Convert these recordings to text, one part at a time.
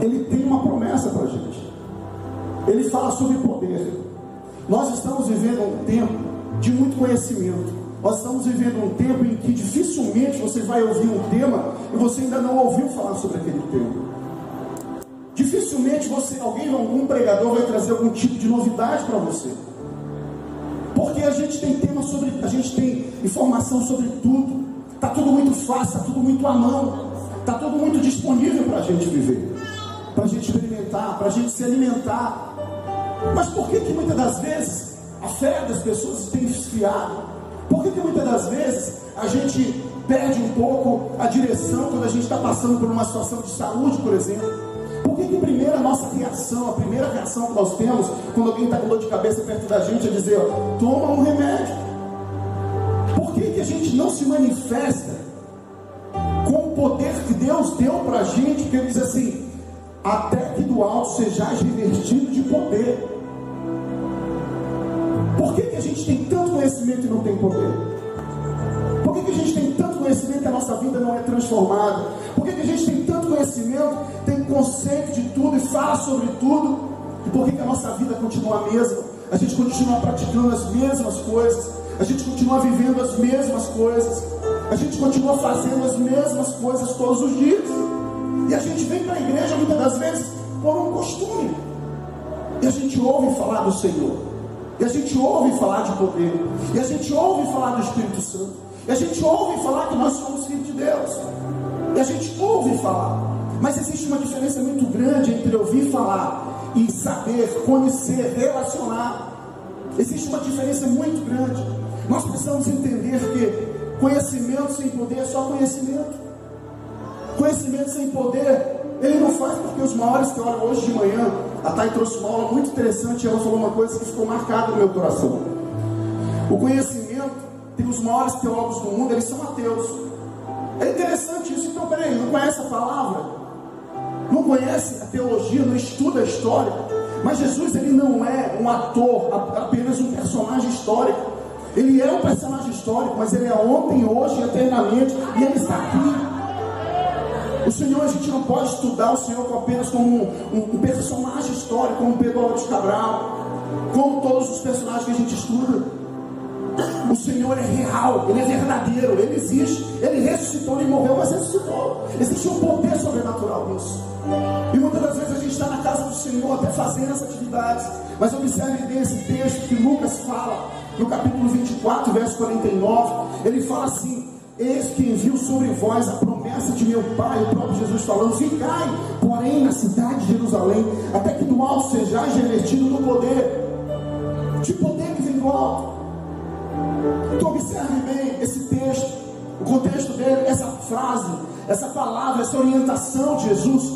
ele tem uma promessa para a gente. Ele fala sobre poder. Nós estamos vivendo um tempo de muito conhecimento. Nós estamos vivendo um tempo em que dificilmente você vai ouvir um tema e você ainda não ouviu falar sobre aquele tema. Dificilmente você, alguém, algum pregador vai trazer algum tipo de novidade para você. Porque a gente tem tema sobre, a gente tem informação sobre tudo. Está tudo muito fácil, está tudo muito à mão. Está tudo muito disponível para a gente viver. Para a gente experimentar, para a gente se alimentar. Mas por que que muitas das vezes a fé das pessoas tem esfriado? Por que que muitas das vezes a gente perde um pouco a direção quando a gente está passando por uma situação de saúde, por exemplo? Por que, que primeiro a nossa reação, a primeira reação que nós temos quando alguém está com dor de cabeça perto da gente é dizer, toma um remédio? Por que, que a gente não se manifesta com o poder que Deus deu para a gente, que ele diz assim, até que do alto sejais revestido de poder. Por que, que a gente tem tanto conhecimento e não tem poder? Por que, que a gente tem tanto conhecimento e a nossa vida não é transformada? Por que, que a gente tem tanto conhecimento, tem conceito de tudo e fala sobre tudo? E por que, que a nossa vida continua a mesma? A gente continua praticando as mesmas coisas, a gente continua vivendo as mesmas coisas, a gente continua fazendo as mesmas coisas todos os dias. Muitas vezes por um costume. E a gente ouve falar do Senhor. E a gente ouve falar de poder. E a gente ouve falar do Espírito Santo. E a gente ouve falar que nós somos filhos de Deus. E a gente ouve falar. Mas existe uma diferença muito grande entre ouvir falar e saber, conhecer, relacionar. Existe uma diferença muito grande. Nós precisamos entender que conhecimento sem poder é só conhecimento. Conhecimento sem poder, ele não faz porque os maiores teólogos hoje de manhã, a Thay trouxe uma aula muito interessante e ela falou uma coisa que ficou marcada no meu coração. O conhecimento tem os maiores teólogos do mundo, eles são ateus. É interessante isso, então peraí, não conhece a palavra? Não conhece a teologia, não estuda a história? Mas Jesus ele não é um ator, apenas um personagem histórico. Ele é um personagem histórico, mas ele é ontem, hoje e eternamente, e ele está aqui. O Senhor, a gente não pode estudar o Senhor apenas como um, um, um personagem histórico, como Pedro Álvares Cabral, como todos os personagens que a gente estuda. O Senhor é real, Ele é verdadeiro, Ele existe, Ele ressuscitou, Ele morreu, mas ressuscitou. Existe um poder sobrenatural nisso. E muitas das vezes a gente está na casa do Senhor até fazendo essas atividades. Mas observe bem esse texto que Lucas fala, no capítulo 24, verso 49. Ele fala assim: Eis que envio sobre vós a promessa de meu Pai, o próprio Jesus falando: Ficai, porém, na cidade de Jerusalém, até que do alto sejais revestido do poder, de poder que vem do alto. Então, observe bem esse texto, o contexto dele, essa frase, essa palavra, essa orientação de Jesus,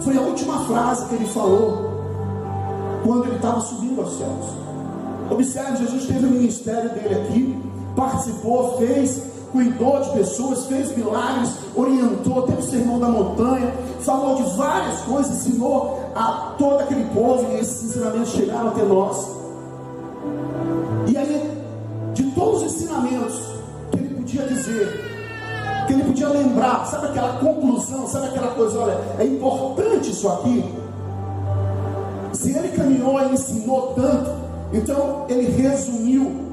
foi a última frase que ele falou quando ele estava subindo aos céus. Observe, Jesus teve o ministério dele aqui, participou, fez cuidou de pessoas, fez milagres, orientou, teve o sermão da montanha, falou de várias coisas, ensinou a todo aquele povo, e esses ensinamentos chegaram até nós. E aí, de todos os ensinamentos que ele podia dizer, que ele podia lembrar, sabe aquela conclusão, sabe aquela coisa, olha, é importante isso aqui. Se ele caminhou e ensinou tanto, então ele resumiu,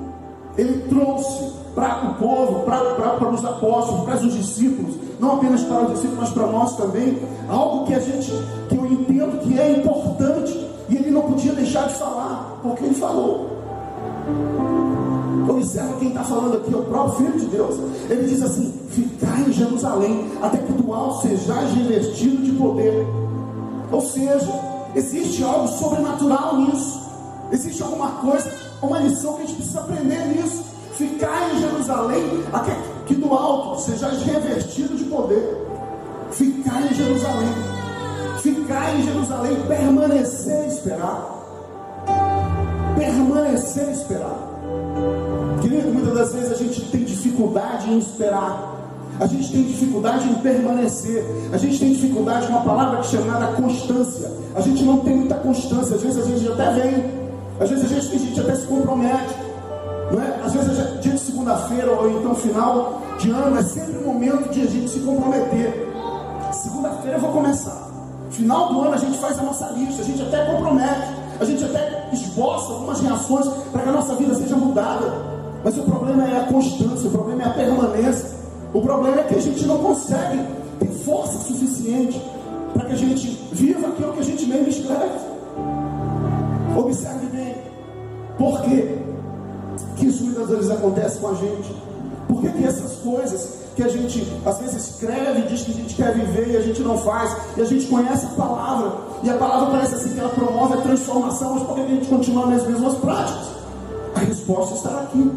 ele trouxe para o povo, para os apóstolos, para os discípulos, não apenas para os discípulos, mas para nós também, algo que a gente, que eu entendo que é importante, e ele não podia deixar de falar, porque ele falou. Observa quem está falando aqui, é o próprio Filho de Deus. Ele diz assim: Ficai em Jerusalém, até que do alto sejais revestido de poder. Ou seja, existe algo sobrenatural nisso. Existe alguma coisa, uma lição que a gente precisa aprender nisso. Ficar em Jerusalém, até que do alto sejais revestido de poder. Ficar em Jerusalém. Ficar em Jerusalém, permanecer e esperar. Permanecer e esperar. Querido, muitas das vezes a gente tem dificuldade em esperar. A gente tem dificuldade em permanecer. A gente tem dificuldade uma palavra que é chamada constância. A gente não tem muita constância. Às vezes a gente até vem. Às vezes a gente, a gente até se compromete. É? Às vezes, dia de segunda-feira ou então final de ano, é sempre o momento de a gente se comprometer. Segunda-feira eu vou começar. Final do ano a gente faz a nossa lista, a gente até compromete, a gente até esboça algumas reações para que a nossa vida seja mudada. Mas o problema é a constância, o problema é a permanência. O problema é que a gente não consegue ter força suficiente para que a gente viva aquilo que a gente mesmo escreve. Observe bem, por quê que isso muitas vezes acontece com a gente? Por que, que essas coisas que a gente às vezes escreve, diz que a gente quer viver e a gente não faz, e a gente conhece a palavra, e a palavra parece assim que ela promove a transformação, mas por que a gente continua nas mesmas práticas? A resposta está aqui,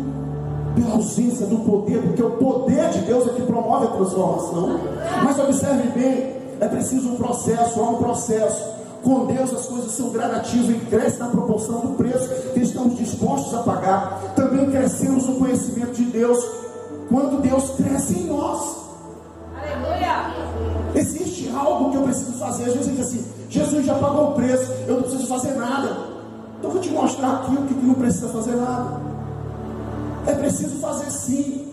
pela ausência do poder, porque o poder de Deus é que promove a transformação. Mas observe bem, é preciso um processo, há um processo. Com Deus as coisas são gradativas e crescem na proporção do preço que estamos dispostos a pagar. Também crescemos no conhecimento de Deus quando Deus cresce em nós. Aleluia! Existe algo que eu preciso fazer. Às vezes diz assim: Jesus já pagou o preço, eu não preciso fazer nada. Então vou te mostrar aqui o que não precisa fazer nada. É preciso fazer sim.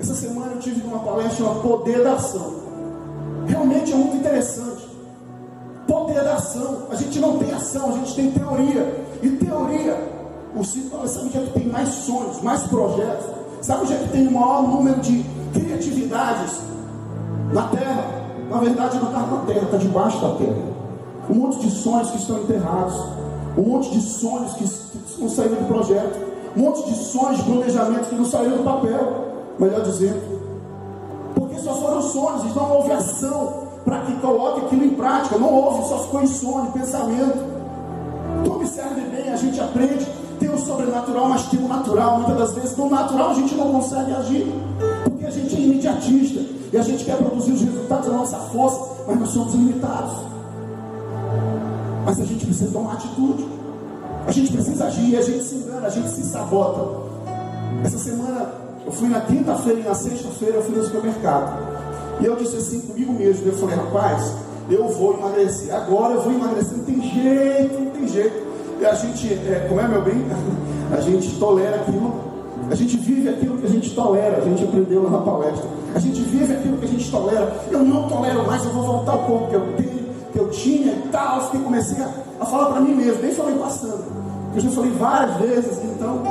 Essa semana eu tive uma palestra chamada Poder da Ação. Realmente é muito interessante. Poder da ação. A gente não tem ação, a gente tem teoria. E teoria, o Ciro sabe que é que tem mais sonhos, mais projetos Sabe onde é que tem o maior número de criatividades na terra? Na verdade, não está na terra, está debaixo da terra. Um monte de sonhos que estão enterrados. Um monte de sonhos que, não saíram do projeto. Um monte de sonhos de planejamento que não saíram do papel. Melhor dizendo. Porque só foram sonhos, e não houve ação para que coloque aquilo em prática. Não houve, só ficou em sonho, pensamento. Então observe bem, a gente aprende tem o sobrenatural, mas tem o natural. Muitas das vezes, no natural, a gente não consegue agir, porque a gente é imediatista e a gente quer produzir os resultados da nossa força, mas nós somos limitados. Mas a gente precisa tomar atitude, a gente precisa agir a gente se engana, a gente se sabota. Essa semana, eu fui na quinta-feira e na sexta-feira eu fui no supermercado. E eu disse assim comigo mesmo, eu falei, rapaz, eu vou emagrecer. Agora eu vou emagrecer, não tem jeito, não tem jeito a gente, é, como é meu bem, a gente tolera aquilo, a gente vive aquilo que a gente tolera, a gente aprendeu lá na palestra. A gente vive aquilo que a gente tolera. Eu não tolero mais, eu vou voltar ao corpo que eu tenho, que eu tinha e tal. Eu comecei a, a falar para mim mesmo, nem falei passando. Eu já falei várias vezes, então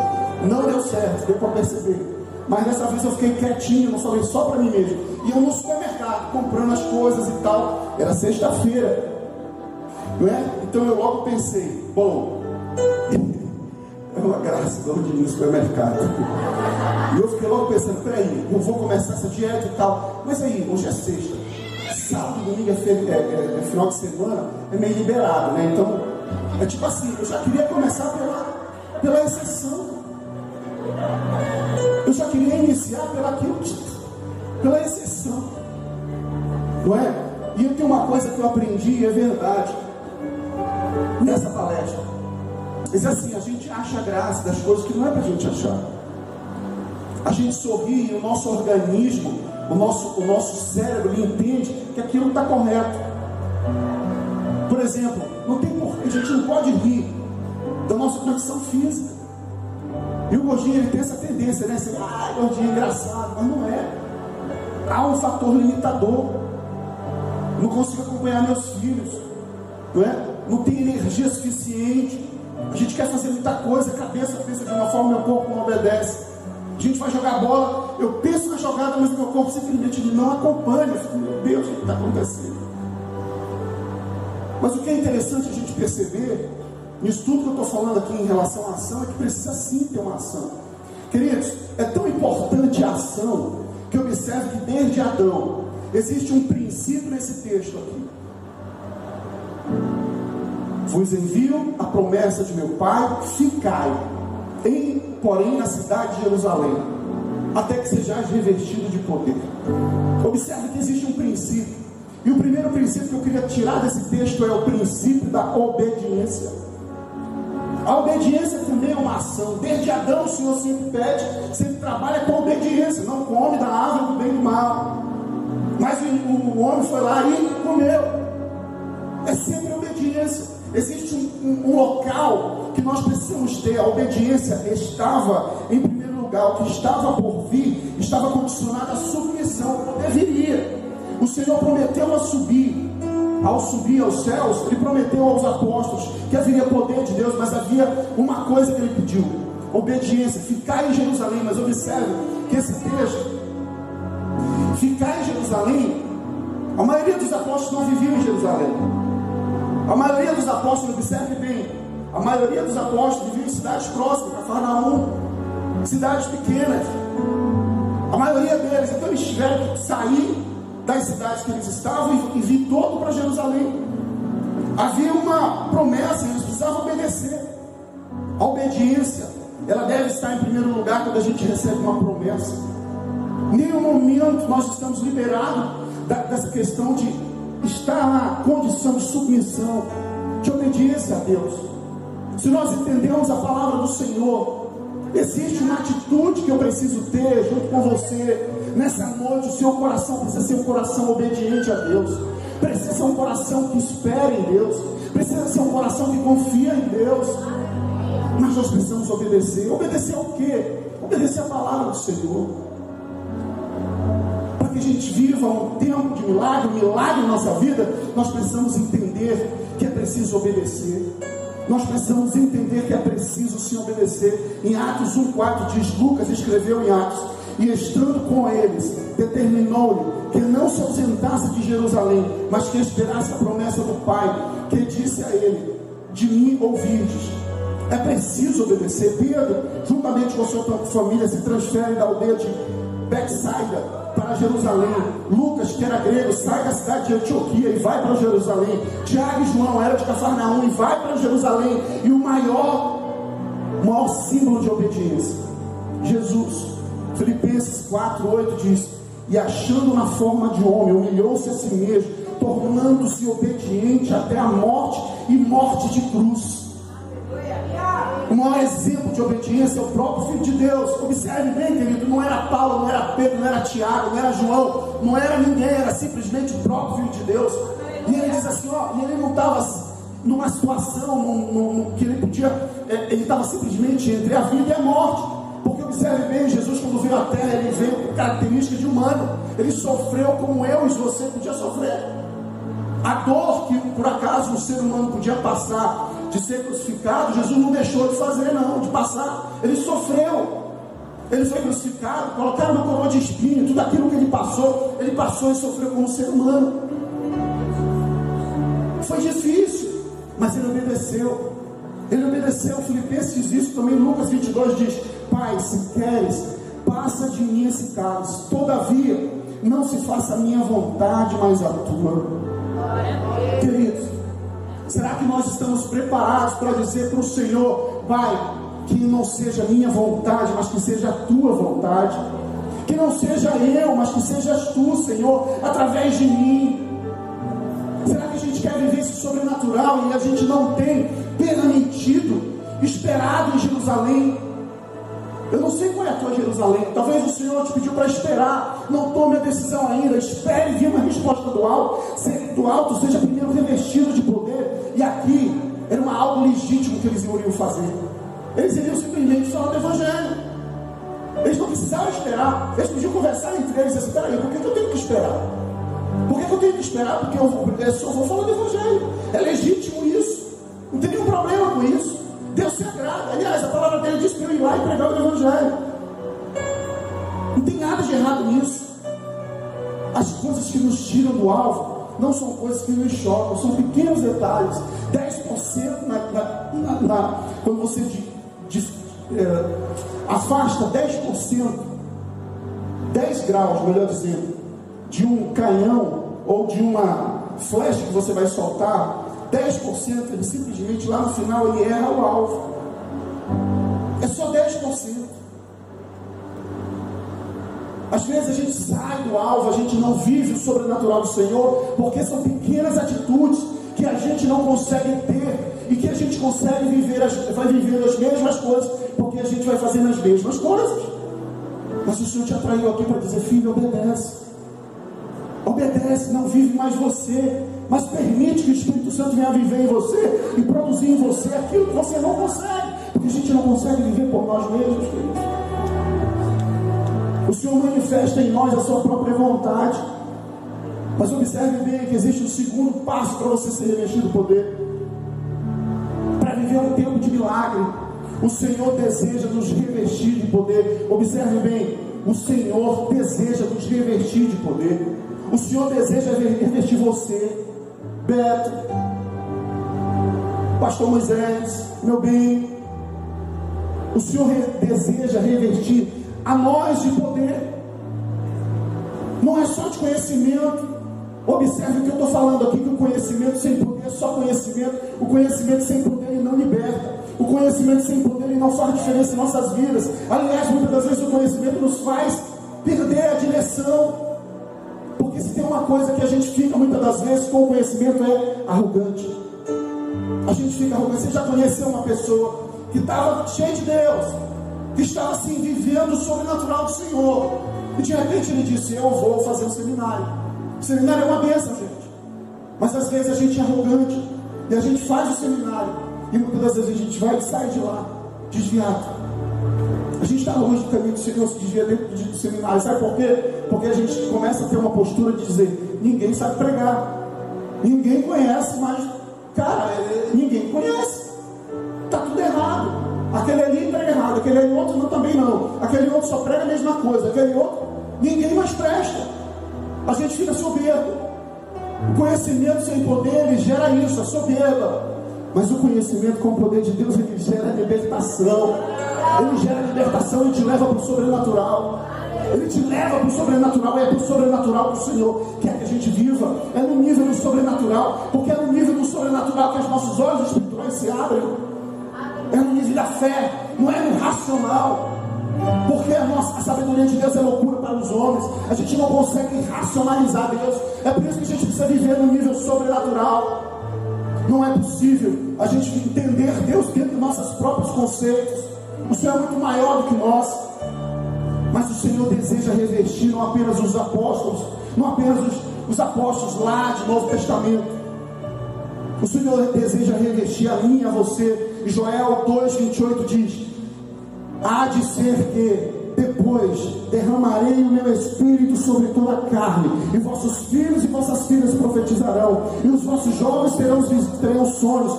não deu certo, deu para perceber. Mas dessa vez eu fiquei quietinho, não falei só para mim mesmo. E eu no supermercado, comprando as coisas e tal. Era sexta-feira. Não é? Então eu logo pensei, bom, é uma graça quando ir no supermercado. E eu fiquei logo pensando, peraí, eu vou começar essa dieta e tal. Mas aí, hoje é sexta. Sábado, domingo é, é, é, é final de semana, é meio liberado, né? Então, é tipo assim, eu já queria começar pela, pela exceção. Eu já queria iniciar pela, pela exceção. Não é? E eu tenho uma coisa que eu aprendi, é verdade, nessa palestra. Mas assim, a gente acha graça das coisas que não é para a gente achar. A gente sorri e o nosso organismo, o nosso, o nosso cérebro entende que aquilo está correto. Por exemplo, não tem porquê, a gente não pode rir da nossa condição física. E o gordinho ele tem essa tendência, né? Você, ah, gordinho engraçado, mas não é. Há um fator limitador. Não consigo acompanhar meus filhos, não é? Não tem energia suficiente. A gente quer fazer muita coisa, a cabeça pensa de uma forma, meu corpo não obedece. A gente vai jogar bola, eu penso na jogada, mas meu corpo simplesmente não acompanha. Eu fico, meu Deus, o que está acontecendo? Mas o que é interessante a gente perceber, nisso tudo que eu estou falando aqui em relação à ação, é que precisa sim ter uma ação. Queridos, é tão importante a ação que observe que desde Adão existe um princípio nesse texto aqui. Vos envio a promessa de meu Pai, ficai, em, porém, na cidade de Jerusalém, até que sejais revestido de poder. Observe que existe um princípio. E o primeiro princípio que eu queria tirar desse texto é o princípio da obediência. A obediência também é uma ação. Desde Adão o Senhor sempre pede, sempre trabalha com obediência. Não come da árvore do bem e do mal. Mas o, o, o homem foi lá e comeu. É sempre obediência. Existe um, um, um, local que nós precisamos ter. A obediência estava em primeiro lugar. O que estava por vir estava condicionado à submissão. Deveria. O Senhor prometeu a subir. Ao subir aos céus, ele prometeu aos apóstolos que haveria poder de Deus, mas havia uma coisa que ele pediu: obediência, ficar em Jerusalém. Mas observe que esse texto, ficar em Jerusalém, a maioria dos apóstolos não viviam em Jerusalém. A maioria dos apóstolos, observe bem, a maioria dos apóstolos viviam em cidades próximas, Cafarnaum, cidades pequenas. A maioria deles, então eles tiveram que sair das cidades que eles estavam e, vir todo para Jerusalém. Havia uma promessa, eles precisavam obedecer. A obediência, ela deve estar em primeiro lugar quando a gente recebe uma promessa. Nenhum momento nós estamos liberados dessa questão de estar na condição de submissão, de obediência a Deus. Se nós entendemos a palavra do Senhor, existe uma atitude que eu preciso ter junto com você. Nessa noite, o seu coração precisa ser um coração obediente a Deus. Precisa ser um coração que espera em Deus. Precisa ser um coração que confia em Deus. Mas nós precisamos obedecer. Obedecer ao quê? Obedecer a palavra do Senhor. Para que a gente viva um tempo de milagre, um milagre na nossa vida, nós precisamos entender que é preciso obedecer. Nós precisamos entender que é preciso sim obedecer. Em Atos 1,4 diz: Lucas escreveu em Atos, e estando com eles, determinou-lhe que não se ausentasse de Jerusalém, mas que esperasse a promessa do Pai, que disse a ele: De mim ouvirdes. É preciso obedecer. Pedro, juntamente com sua família, se transfere da aldeia de Betsaida para Jerusalém. Lucas, que era grego, sai da cidade de Antioquia e vai para Jerusalém. Tiago e João era de Cafarnaum e vai para Jerusalém. E o maior, maior símbolo de obediência, Jesus. Filipenses 4, 8 diz: E achando na forma de homem, humilhou-se a si mesmo, tornando-se obediente até a morte e morte de cruz. O maior exemplo de obediência é o próprio Filho de Deus. Observe bem, querido, não era Paulo, não era Pedro, não era Tiago, não era João, não era ninguém, era simplesmente o próprio Filho de Deus. E ele diz assim, ó, e ele não estava numa situação num, num, que ele podia, é, ele estava simplesmente entre a vida e a morte. Observe bem, Jesus quando veio à terra, ele veio com características de humano. Ele sofreu como eu e você podia sofrer. A dor que por acaso um ser humano podia passar de ser crucificado, Jesus não deixou de fazer, não, de passar. Ele sofreu. Ele foi crucificado, colocaram no coroa de espinho, tudo aquilo que ele passou, ele passou e sofreu como ser humano. Foi difícil, mas ele obedeceu. Ele obedeceu. Filipenses diz isso também. Lucas 22 diz: Pai, se queres, passa de mim esse cálice. Todavia, não se faça a minha vontade, mas a tua. Queridos, Será que nós estamos preparados para dizer para o Senhor, Pai, que não seja minha vontade, mas que seja a tua vontade? Que não seja eu, mas que sejas tu, Senhor, através de mim. Será que a gente quer viver esse sobrenatural e a gente não tem permitido, esperado em Jerusalém? Eu não sei qual é a tua Jerusalém. Talvez o Senhor te pediu para esperar. Não tome a decisão ainda. Espere vir uma resposta do alto. Do alto seja primeiro revestido de poder. E aqui era uma algo legítimo que eles iriam fazer. Eles iriam simplesmente falar do Evangelho. Eles não precisavam esperar. Eles podiam conversar entre eles assim: peraí, por que eu tenho que esperar? Por que eu tenho que esperar? Porque eu, eu só vou falar do Evangelho. É legítimo isso. Não tem nenhum problema com isso. Deus se agrada. Aliás, a palavra dele diz que eu ir lá e pregar o Evangelho. Não tem nada de errado nisso. As coisas que nos tiram do alvo não são coisas que nos chocam, são pequenos detalhes. 10% na, na, na, na, quando você de, de, é, afasta 10%, 10 graus, melhor dizendo, de um canhão ou de uma flecha que você vai soltar, 10% ele simplesmente lá no final ele erra o alvo. É só 10%. Às vezes a gente sai do alvo, a gente não vive o sobrenatural do Senhor, porque são pequenas atitudes que a gente não consegue ter e que a gente consegue viver, as, vai viver as mesmas coisas, porque a gente vai fazendo as mesmas coisas. Mas o Senhor te atraiu aqui para dizer, filho, obedece. Obedece, não vive mais você, mas permite que o Espírito Santo venha viver em você e produzir em você aquilo que você não consegue, porque a gente não consegue viver por nós mesmos. O Senhor manifesta em nós a sua própria vontade. Mas observe bem que existe um segundo passo para você ser revestido do poder. Para viver um tempo de milagre, o Senhor deseja nos revestir de poder. Observe bem, o Senhor deseja nos revestir de poder. O Senhor deseja revestir você, Beto, Pastor Moisés, meu bem. O Senhor deseja revestir a nós de poder. Não é só de conhecimento. Observe o que eu estou falando aqui: que o conhecimento sem poder é só conhecimento. O conhecimento sem poder ele não liberta. O conhecimento sem poder ele não faz diferença em nossas vidas. Aliás, muitas das vezes o conhecimento nos faz perder a direção. Se tem uma coisa que a gente fica muitas das vezes com o conhecimento é arrogante. A gente fica arrogante. Você já conheceu uma pessoa que estava cheia de Deus, que estava assim vivendo o sobrenatural do Senhor. E de repente ele disse: Eu vou fazer um seminário. O seminário é uma bênção, gente. Mas às vezes a gente é arrogante e a gente faz o seminário. E muitas das vezes a gente vai e sai de lá, desviado. A gente está longe do caminho do Senhor, se desvia dentro do seminário. Sabe por quê? Porque a gente começa a ter uma postura de dizer: ninguém sabe pregar. Ninguém conhece, mas, cara, é, ninguém conhece. Está tudo errado. Aquele ali prega errado, aquele outro não, também não. Aquele outro só prega a mesma coisa, aquele outro, ninguém mais presta. A gente fica soberbo. O conhecimento sem poder, ele gera isso, a soberba. Mas o conhecimento com o poder de Deus, ele gera libertação. Ele gera libertação e te leva para o sobrenatural. Ele te leva para o sobrenatural, é para o sobrenatural que o Senhor quer que a gente viva. É no nível do sobrenatural, porque é no nível do sobrenatural que os nossos olhos espirituais se abrem. É no nível da fé, não é no racional. Porque a, nossa, a sabedoria de Deus é loucura para os homens. A gente não consegue racionalizar Deus. É por isso que a gente precisa viver no nível sobrenatural. Não é possível a gente entender Deus dentro dos nossos próprios conceitos. O Senhor é muito maior do que nós. Mas o Senhor deseja revestir não apenas os apóstolos, não apenas os, os apóstolos lá de Novo Testamento. O Senhor deseja revestir a mim e a você. E Joel 2,28 diz: Há de ser que depois derramarei o meu espírito sobre toda a carne, e vossos filhos e vossas filhas profetizarão, e os vossos jovens terão, terão sonhos,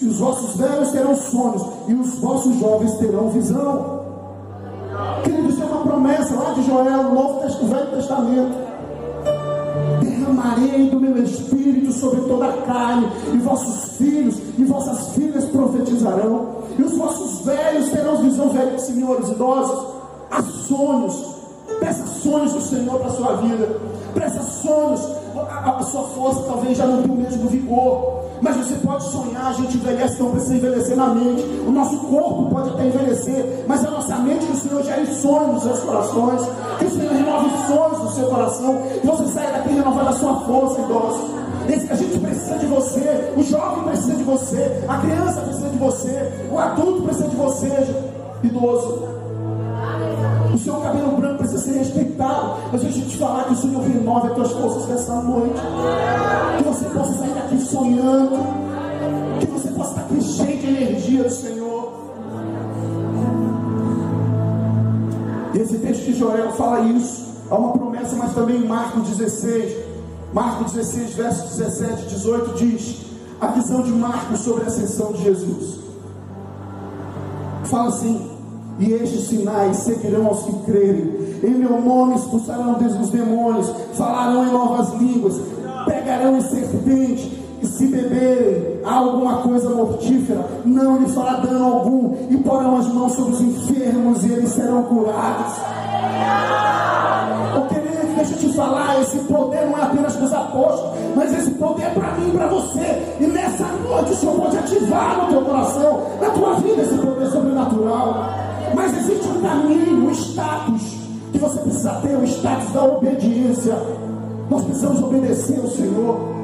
e, os vossos velhos terão sonhos, e os vossos jovens terão visão. Querido, isso é uma promessa lá de Joel, no Novo Testamento, Velho Testamento. Derramarei do meu espírito sobre toda a carne, e vossos filhos e vossas filhas profetizarão, e os vossos velhos terão visão, velhos senhores idosos, há sonhos. Peça sonhos do Senhor para a sua vida. Peça sonhos. A, a, sua força talvez já não tenha o mesmo vigor. Pode sonhar, a gente envelhece, não precisa envelhecer na mente. O nosso corpo pode até envelhecer, mas a nossa mente, que o Senhor gere sonhos nos seus corações, que o Senhor renove sonhos no seu coração, que você saia daqui renovando a sua força, idoso. A gente precisa de você, o jovem precisa de você, a criança precisa de você, o adulto precisa de você, idoso. O seu cabelo branco precisa ser respeitado. Mas deixa eu te falar que o Senhor renove as tuas forças nessa noite. Que você possa sair daqui sonhando. De energia do Senhor. Esse texto de Joel fala isso. Há uma promessa, mas também em Marcos 16. Marcos 16, versos 17 e 18 diz: A visão de Marcos sobre a ascensão de Jesus. Fala assim: e estes sinais seguirão aos que crerem. Em meu nome expulsarão os demônios, falarão em novas línguas, pegarão em serpente, e se beberem alguma coisa mortífera, não lhe fará dano algum, e porão as mãos sobre os enfermos e eles serão curados. Oh, querido, deixa eu te falar, esse poder não é apenas para os apóstolos, mas esse poder é para mim e para você. E nessa noite o Senhor pode ativar no teu coração, na tua vida, esse poder sobrenatural. Mas existe um caminho, um status que você precisa ter, o status da obediência. Nós precisamos obedecer ao Senhor.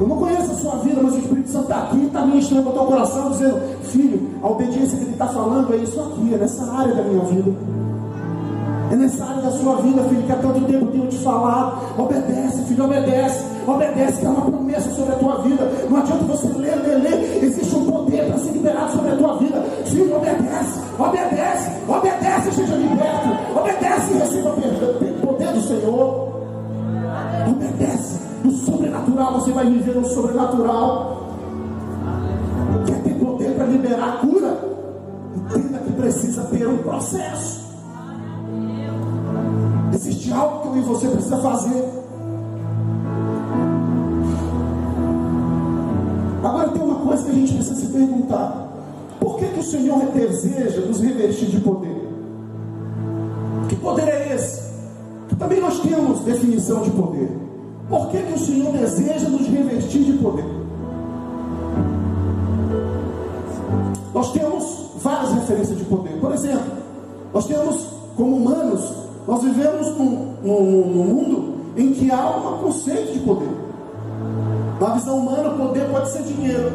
Eu não conheço a sua vida, mas o Espírito Santo está aqui, está ministrando ao teu coração, dizendo: Filho, a obediência que ele está falando é isso aqui, é nessa área da minha vida. É nessa área da sua vida, filho, que há tanto tempo tenho te falado. Obedece, filho, obedece. Obedece, que é uma promessa sobre a tua vida. Não adianta você ler, ler, ler. Existe um poder para ser liberado sobre a tua vida. Filho, obedece, Deus sobrenatural, quer ter poder para liberar a cura, entenda que precisa ter um processo. Existe algo que eu e você precisa fazer. Agora tem uma coisa que a gente precisa se perguntar: por que, que o Senhor deseja nos revestir de poder? Que poder é esse? Também nós temos definição de poder. Por que, que o Senhor deseja nos revestir de poder? Nós temos várias referências de poder. Por exemplo, nós temos, como humanos, nós vivemos num, num, num mundo em que há um conceito de poder. Na visão humana, poder pode ser dinheiro,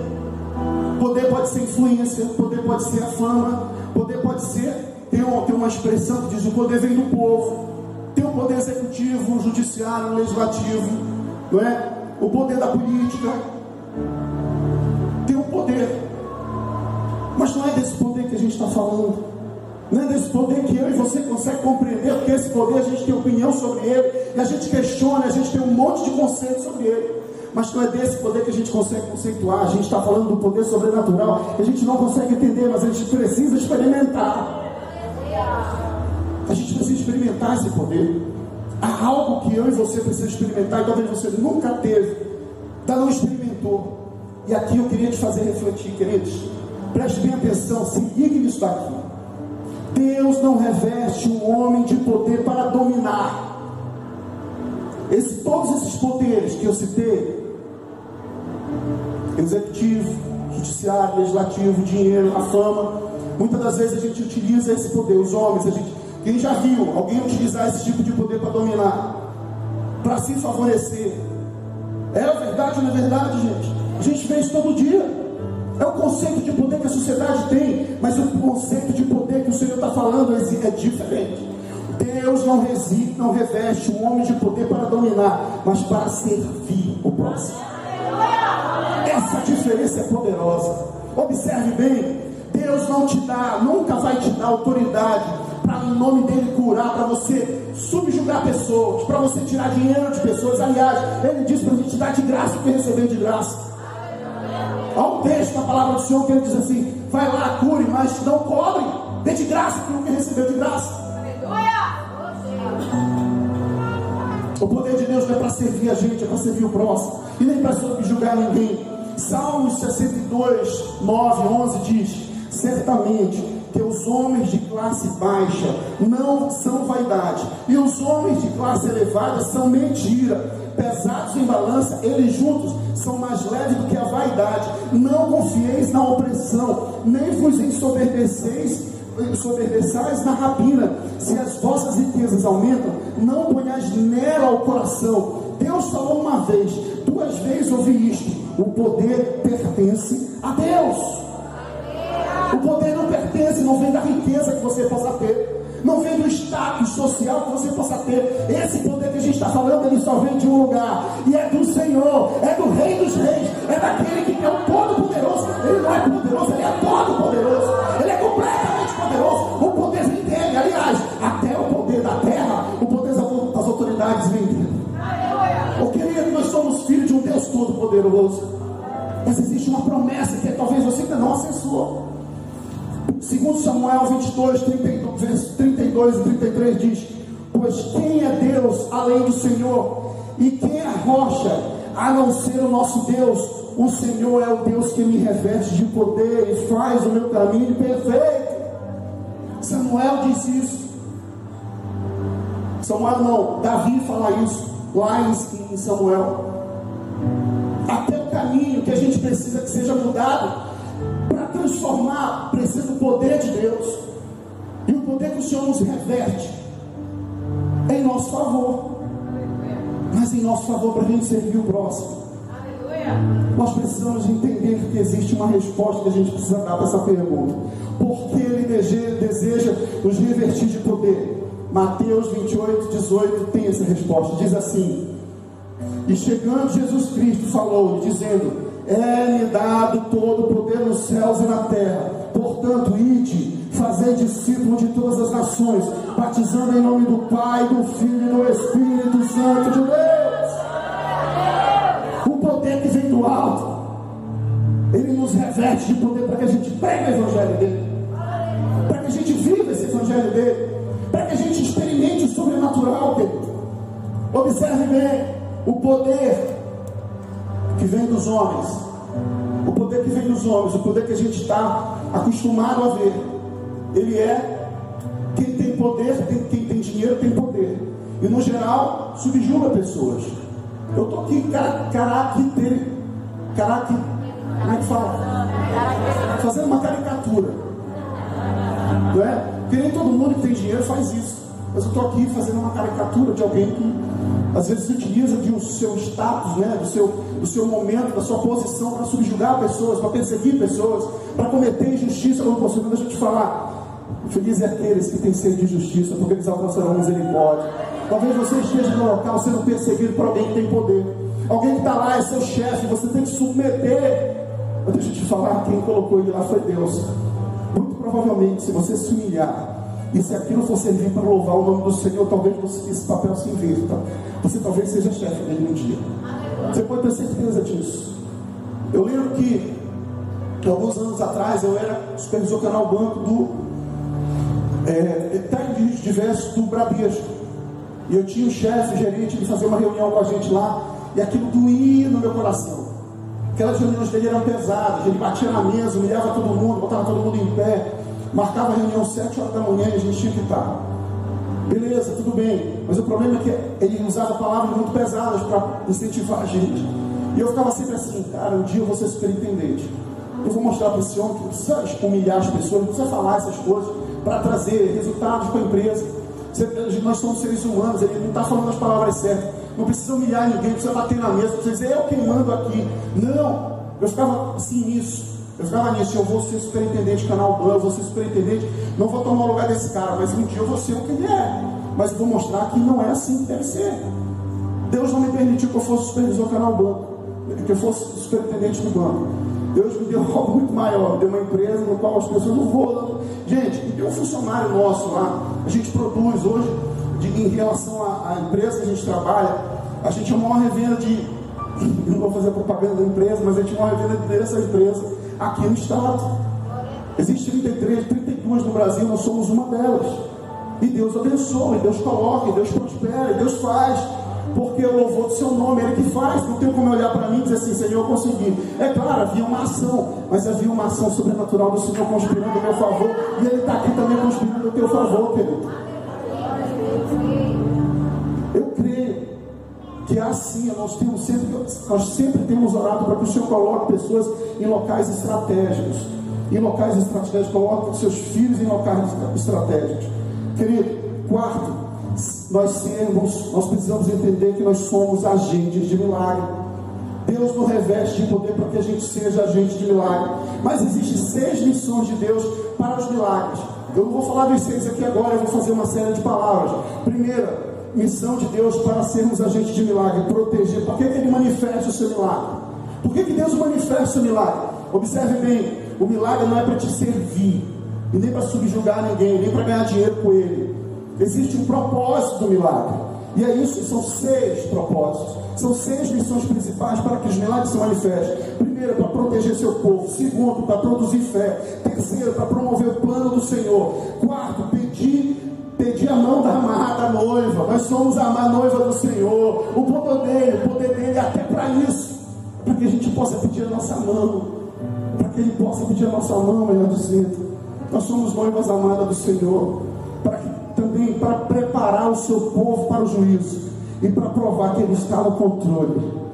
poder pode ser influência, poder pode ser a fama, poder pode ser, tem uma, tem uma expressão que diz: o poder vem do povo. Poder executivo, judiciário, legislativo, não é? O poder da política. Tem o poder. Mas não é desse poder que a gente está falando. Não é desse poder que eu e você consegue compreender, porque esse poder a gente tem opinião sobre ele, e a gente questiona, a gente tem um monte de conceito sobre ele. Mas não é desse poder que a gente consegue conceituar. A gente está falando do poder sobrenatural, a gente não consegue entender, mas a gente precisa experimentar. A gente precisa experimentar esse poder. Há algo que eu e você precisa experimentar e talvez você nunca teve, ainda não experimentou. E aqui eu queria te fazer refletir, queridos. Preste bem atenção, se ligue nisso daqui. Deus não reveste um homem de poder para dominar. Esse, todos esses poderes que eu citei, executivo, judiciário, legislativo, dinheiro, a fama, muitas das vezes a gente utiliza esse poder, os homens, a gente quem já viu alguém utilizar esse tipo de poder para dominar, para se favorecer? É a verdade ou não é verdade, gente? A gente vê isso todo dia. É o conceito de poder que a sociedade tem, mas o conceito de poder que o Senhor está falando é, é diferente. Deus não reside, não reveste um homem de poder para dominar, mas para servir o próximo. Essa diferença é poderosa. Observe bem, Deus não te dá, nunca vai te dar autoridade em nome dele curar, para você subjugar pessoas, para você tirar dinheiro de pessoas. Aliás, ele diz para a gente dar de graça o que recebeu de graça. Há um texto na palavra do Senhor que ele diz assim: vai lá, cure, mas não cobre, dê de graça o que recebeu de graça. O poder de Deus não é para servir a gente, é para servir o próximo, e nem para subjugar ninguém. Salmos 62, 9, 11 diz: Certamente os homens de classe baixa não são vaidade, e os homens de classe elevada são mentira. Pesados em balança, eles juntos são mais leves do que a vaidade. Não confieis na opressão, nem vos ensoberbeceis soberbeçais na rapina, se as vossas riquezas aumentam, não ponhais nela o coração. Deus falou uma vez, duas vezes ouvi isto: o poder pertence a Deus. O poder não pertence, não vem da riqueza que você possa ter. Não vem do status social que você possa ter. Esse poder que a gente está falando, ele só vem de um lugar. E é do Senhor, é do Rei dos Reis, é daquele que é o Todo-Poderoso. Ele não é poderoso, ele é todo-poderoso. Ele é completamente poderoso. O poder vem dele. Aliás, até o poder da terra, o poder das autoridades vem dele. O querido, nós somos filhos de um Deus Todo-Poderoso. Mas existe uma promessa que talvez você ainda não acessou. Segundo Samuel 22, 32, 32 e 33 diz: Pois quem é Deus além do Senhor? E quem é rocha a não ser o nosso Deus? O Senhor é o Deus que me reveste de poder e faz o meu caminho perfeito. Samuel disse isso. Samuel não, Davi fala isso lá em Samuel. Até o caminho que a gente precisa que seja mudado transformar, precisa do poder de Deus. E o poder que o Senhor nos reverte em nosso favor. Mas em nosso favor para a gente servir o próximo. Nós precisamos entender que existe uma resposta que a gente precisa dar para essa pergunta. Por que ele deseja nos revertir de poder? Mateus 28, 18 tem essa resposta. Diz assim: E chegando Jesus Cristo falou, dizendo: é-lhe dado todo o poder nos céus e na terra. Portanto, ide, fazer discípulo de todas as nações, batizando em nome do Pai, do Filho e do Espírito Santo de Deus. O poder que vem do alto. Ele nos reveste de poder para que a gente pregue o evangelho dele. Para que a gente viva esse evangelho dele. Para que a gente experimente o sobrenatural dele. Observe bem o poder que vem dos homens. O poder que vem dos homens, o poder que a gente está acostumado a ver. Ele é quem tem poder, quem tem dinheiro tem poder. E no geral, subjuga pessoas. Eu estou aqui, caraca, dele. Caraca, como é que fala? Fazendo uma caricatura. Não é? Porque nem todo mundo que tem dinheiro faz isso. Mas eu estou aqui fazendo uma caricatura de alguém que às vezes utiliza de um seu status, né, do, seu, do seu momento, da sua posição para subjugar pessoas, para perseguir pessoas, para cometer injustiça como você. Deixa eu te falar. Feliz é aqueles que têm sede de justiça, porque eles alcançarão misericórdia. Talvez você esteja no local sendo perseguido por alguém que tem poder. Alguém que está lá é seu chefe, você tem que submeter. Mas deixa eu te falar, quem colocou ele lá foi Deus. Muito provavelmente, se você se humilhar, e se aquilo for servir para louvar o nome do Senhor, talvez você, esse papel se inverta. Você talvez seja chefe dele um dia. Você pode ter certeza disso. Eu lembro que, alguns anos atrás eu era supervisor canal banco do é, diversos do Bradesco. E eu tinha um chefe, gerente, de fazer uma reunião com a gente lá, e aquilo doía no meu coração. Aquelas reuniões dele eram pesadas, ele batia na mesa, humilhava todo mundo, botava todo mundo em pé, marcava a reunião sete horas da manhã e a gente tinha que estar. Beleza, tudo bem, mas o problema é que ele usava palavras muito pesadas para incentivar a gente. E eu ficava sempre assim, cara, um dia eu vou ser superintendente. Eu vou mostrar para esse homem que não precisa humilhar as pessoas, não precisa falar essas coisas para trazer resultados para a empresa. Nós somos seres humanos, ele não está falando as palavras certas. Não precisa humilhar ninguém, precisa bater na mesa, precisa dizer eu quem mando aqui. Não, eu ficava assim nisso. Eu ficava nisso, eu vou ser superintendente de canal Ban, eu vou ser superintendente, não vou tomar o lugar desse cara, mas um dia eu vou ser o que ele é. Mas eu vou mostrar que não é assim que deve ser. Deus não me permitiu que eu fosse supervisor canal banco, que eu fosse superintendente do banco. Deus me deu algo muito maior, me deu uma empresa no qual as pessoas não vão. Gente, tem um funcionário nosso lá, a gente produz hoje, de, em relação à, empresa que a gente trabalha, a gente é a maior revenda de. Não vou fazer propaganda da empresa, mas a gente é a maior revenda dessa empresa aqui no estado. Existem 33, 32 no Brasil, nós somos uma delas. E Deus abençoa, e Deus coloca, e Deus prospera, e Deus faz porque o louvor do seu nome, ele que faz. Não tem como olhar para mim e dizer assim, Senhor, eu consegui. É claro, havia uma ação, mas havia uma ação sobrenatural do Senhor conspirando a meu favor, e Ele está aqui também conspirando a teu favor, querido. Que é assim, nós, temos sempre, nós sempre temos orado para que o Senhor coloque pessoas em locais estratégicos. Em locais estratégicos, coloque seus filhos em locais estratégicos. Querido, quarto, nós sermos, nós precisamos entender que nós somos agentes de milagre. Deus nos reveste de poder para que a gente seja agente de milagre. Mas existem seis missões de Deus para os milagres. Eu não vou falar dos seis aqui agora, eu vou fazer uma série de palavras. Primeira, missão de Deus para sermos agentes de milagre, proteger. Por que, que ele manifesta o seu milagre? Por que, que Deus manifesta o milagre? Observe bem, o milagre não é para te servir, e nem para subjugar ninguém, nem para ganhar dinheiro com ele. Existe um propósito do milagre. E é isso, são seis propósitos. São seis missões principais para que os milagres se manifestem. Primeiro, para proteger seu povo. Segundo, para produzir fé. Terceiro, para promover o plano do Senhor. Quarto, pedir, pedir a mão da amada noiva. Nós somos a noiva do Senhor. O poder dele, o poder dele é até para isso. Para que a gente possa pedir a nossa mão. Para que ele possa pedir a nossa mão, melhor dizendo. Nós somos noivas amadas do Senhor. Para que também para preparar o seu povo para o juízo e para provar que ele está no controle.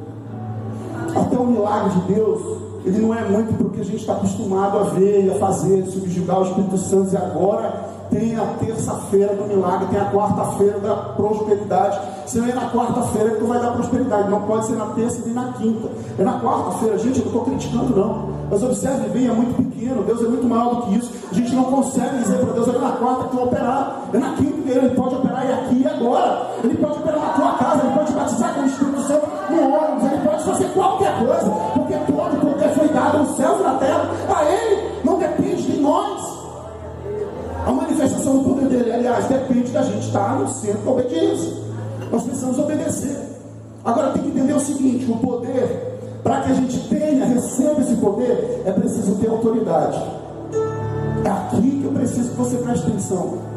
Até o milagre de Deus, ele não é muito porque a gente está acostumado a ver e a fazer, subjugar o Espírito Santo e agora tem a terça-feira do milagre, tem a quarta-feira da prosperidade. Se não é na quarta-feira que tu vai dar prosperidade, não pode ser na terça nem na quinta. É na quarta-feira, gente, eu não estou criticando não. Mas observe bem, é muito pequeno, Deus é muito maior do que isso. A gente não consegue dizer para Deus, é na quarta que vai operar, é na quinta que ele pode operar e aqui e agora. Ele pode operar na tua casa, ele pode batizar com o Espírito Santo no ônibus, ele pode fazer qualquer coisa, porque todo o poder foi dado nos céus e na terra dele, aliás, depende da gente estar no centro da obediência. Nós precisamos obedecer. Agora tem que entender o seguinte: o poder para que a gente tenha, receba esse poder, é preciso ter autoridade. É aqui que eu preciso que você preste atenção.